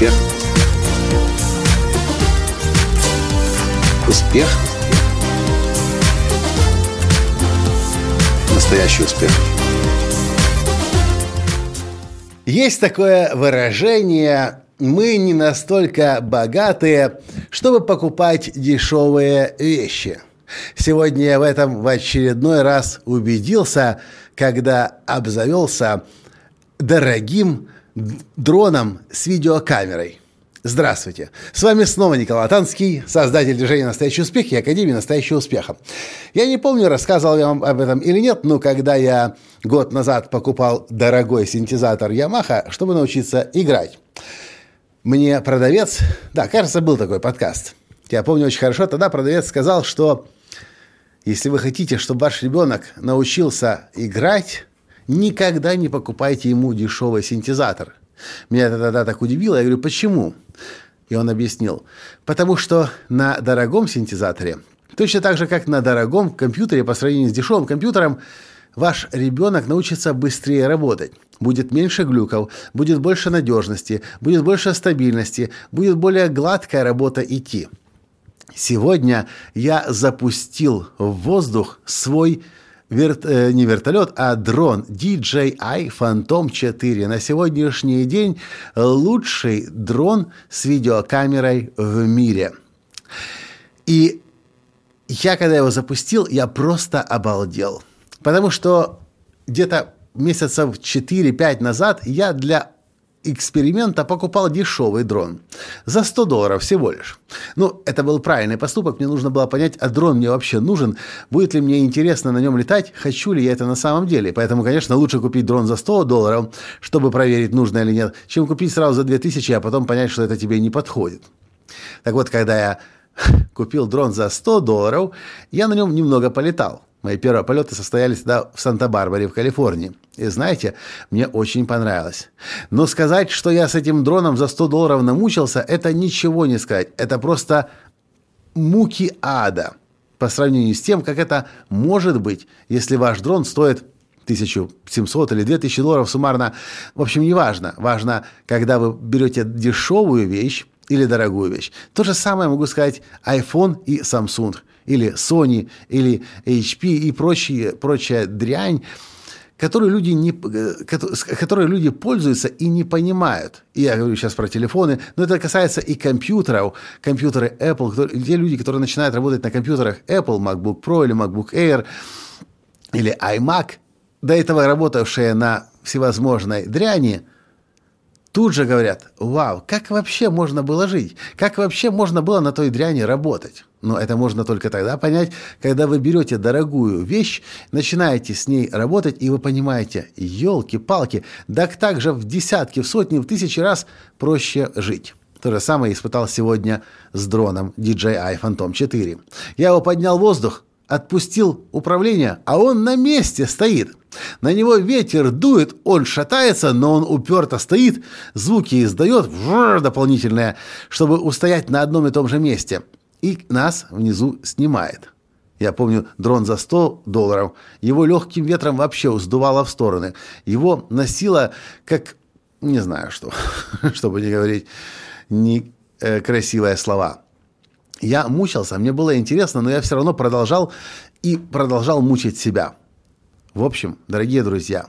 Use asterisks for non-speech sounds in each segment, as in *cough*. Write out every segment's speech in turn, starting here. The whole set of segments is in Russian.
Успех. Успех. Настоящий успех. Есть такое выражение «мы не настолько богатые, чтобы покупать дешевые вещи». Сегодня я в этом в очередной раз убедился, когда обзавелся дорогим дроном с видеокамерой. Здравствуйте! С вами снова Николай Танский, создатель движения «Настоящий успех» и Академии «Настоящего успеха». Я не помню, рассказывал я вам об этом или нет, но когда я год назад покупал дорогой синтезатор Yamaha, чтобы научиться играть, мне продавец... Да, кажется, был такой подкаст. Я помню очень хорошо, тогда продавец сказал, что если вы хотите, чтобы ваш ребенок научился играть, никогда не покупайте ему дешевый синтезатор. Меня это тогда так удивило. Я говорю, почему? И он объяснил. Потому что на дорогом синтезаторе, точно так же, как на дорогом компьютере по сравнению с дешевым компьютером, ваш ребенок научится быстрее работать. Будет меньше глюков, будет больше надежности, будет больше стабильности, будет более гладкая работа идти. Сегодня я запустил в воздух свой верт, э, не вертолет, а дрон DJI Phantom 4. На сегодняшний день лучший дрон с видеокамерой в мире. И я, когда его запустил, я просто обалдел. Потому что где-то месяцев 4-5 назад я для эксперимента покупал дешевый дрон. За 100 долларов всего лишь. Ну, это был правильный поступок. Мне нужно было понять, а дрон мне вообще нужен? Будет ли мне интересно на нем летать? Хочу ли я это на самом деле? Поэтому, конечно, лучше купить дрон за 100 долларов, чтобы проверить, нужно или нет, чем купить сразу за 2000, а потом понять, что это тебе не подходит. Так вот, когда я *laughs* купил дрон за 100 долларов, я на нем немного полетал. Мои первые полеты состоялись тогда в Санта-Барбаре, в Калифорнии. И знаете, мне очень понравилось. Но сказать, что я с этим дроном за 100 долларов намучился, это ничего не сказать. Это просто муки ада по сравнению с тем, как это может быть, если ваш дрон стоит 1700 или 2000 долларов суммарно. В общем, не важно. Важно, когда вы берете дешевую вещь или дорогую вещь. То же самое могу сказать iPhone и Samsung – или Sony, или HP и прочие, прочая дрянь, которую люди, не, которые люди пользуются и не понимают. Я говорю сейчас про телефоны, но это касается и компьютеров. Компьютеры Apple, те люди, которые начинают работать на компьютерах Apple, MacBook Pro или MacBook Air, или iMac, до этого работавшие на всевозможной дряни – тут же говорят, вау, как вообще можно было жить? Как вообще можно было на той дряни работать? Но это можно только тогда понять, когда вы берете дорогую вещь, начинаете с ней работать, и вы понимаете, елки-палки, да так же в десятки, в сотни, в тысячи раз проще жить. То же самое испытал сегодня с дроном DJI Phantom 4. Я его поднял в воздух, отпустил управление, а он на месте стоит. На него ветер дует, он шатается, но он уперто стоит, звуки издает дополнительные, чтобы устоять на одном и том же месте. И нас внизу снимает. Я помню дрон за 100 долларов. Его легким ветром вообще сдувало в стороны. Его носило как... Не знаю что, *laughs* чтобы не говорить некрасивые слова. Я мучился, мне было интересно, но я все равно продолжал и продолжал мучить себя. В общем, дорогие друзья,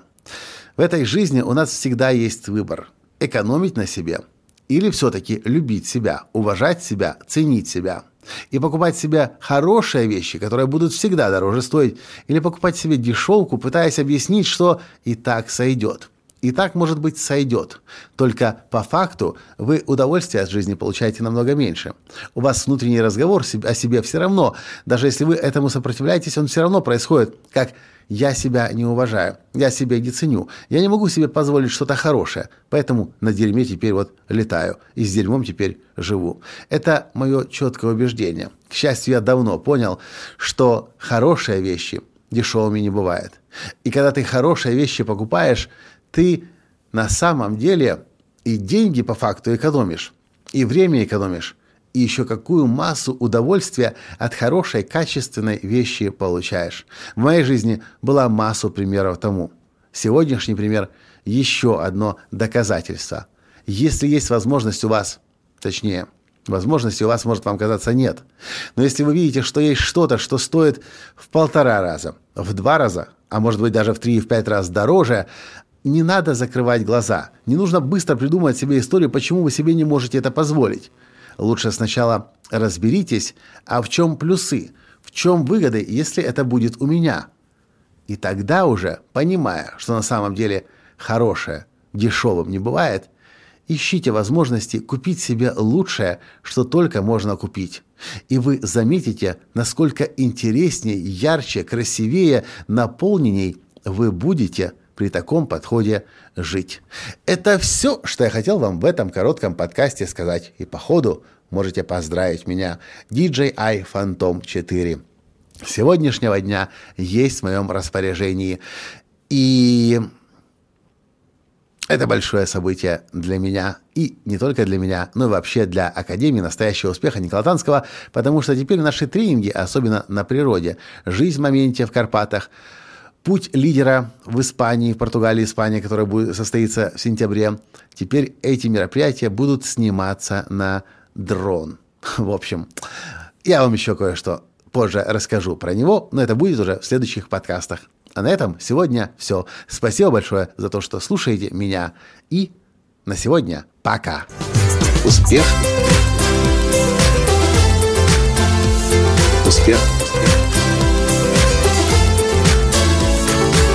в этой жизни у нас всегда есть выбор – экономить на себе или все-таки любить себя, уважать себя, ценить себя. И покупать себе хорошие вещи, которые будут всегда дороже стоить, или покупать себе дешевку, пытаясь объяснить, что и так сойдет. И так, может быть, сойдет. Только по факту вы удовольствие от жизни получаете намного меньше. У вас внутренний разговор о себе все равно, даже если вы этому сопротивляетесь, он все равно происходит, как «я себя не уважаю», «я себя не ценю», «я не могу себе позволить что-то хорошее, поэтому на дерьме теперь вот летаю и с дерьмом теперь живу». Это мое четкое убеждение. К счастью, я давно понял, что хорошие вещи дешевыми не бывает. И когда ты хорошие вещи покупаешь, ты на самом деле и деньги по факту экономишь, и время экономишь, и еще какую массу удовольствия от хорошей, качественной вещи получаешь. В моей жизни была масса примеров тому. Сегодняшний пример – еще одно доказательство. Если есть возможность у вас, точнее, возможности у вас может вам казаться нет. Но если вы видите, что есть что-то, что стоит в полтора раза, в два раза, а может быть даже в три и в пять раз дороже, не надо закрывать глаза. Не нужно быстро придумывать себе историю, почему вы себе не можете это позволить. Лучше сначала разберитесь, а в чем плюсы, в чем выгоды, если это будет у меня. И тогда уже, понимая, что на самом деле хорошее дешевым не бывает, ищите возможности купить себе лучшее, что только можно купить. И вы заметите, насколько интереснее, ярче, красивее, наполненней вы будете при таком подходе жить. Это все, что я хотел вам в этом коротком подкасте сказать. И по ходу можете поздравить меня. DJI Phantom 4 сегодняшнего дня есть в моем распоряжении. И это большое событие для меня, и не только для меня, но и вообще для Академии настоящего успеха Никола Танского, потому что теперь наши тренинги, особенно на природе, жизнь в моменте в Карпатах – Путь лидера в Испании, в Португалии, Испании, которая будет состоится в сентябре. Теперь эти мероприятия будут сниматься на дрон. *laughs* В общем, я вам еще кое-что позже расскажу про него, но это будет уже в следующих подкастах. А на этом сегодня все. Спасибо большое за то, что слушаете меня. И на сегодня пока. Успех! Успех!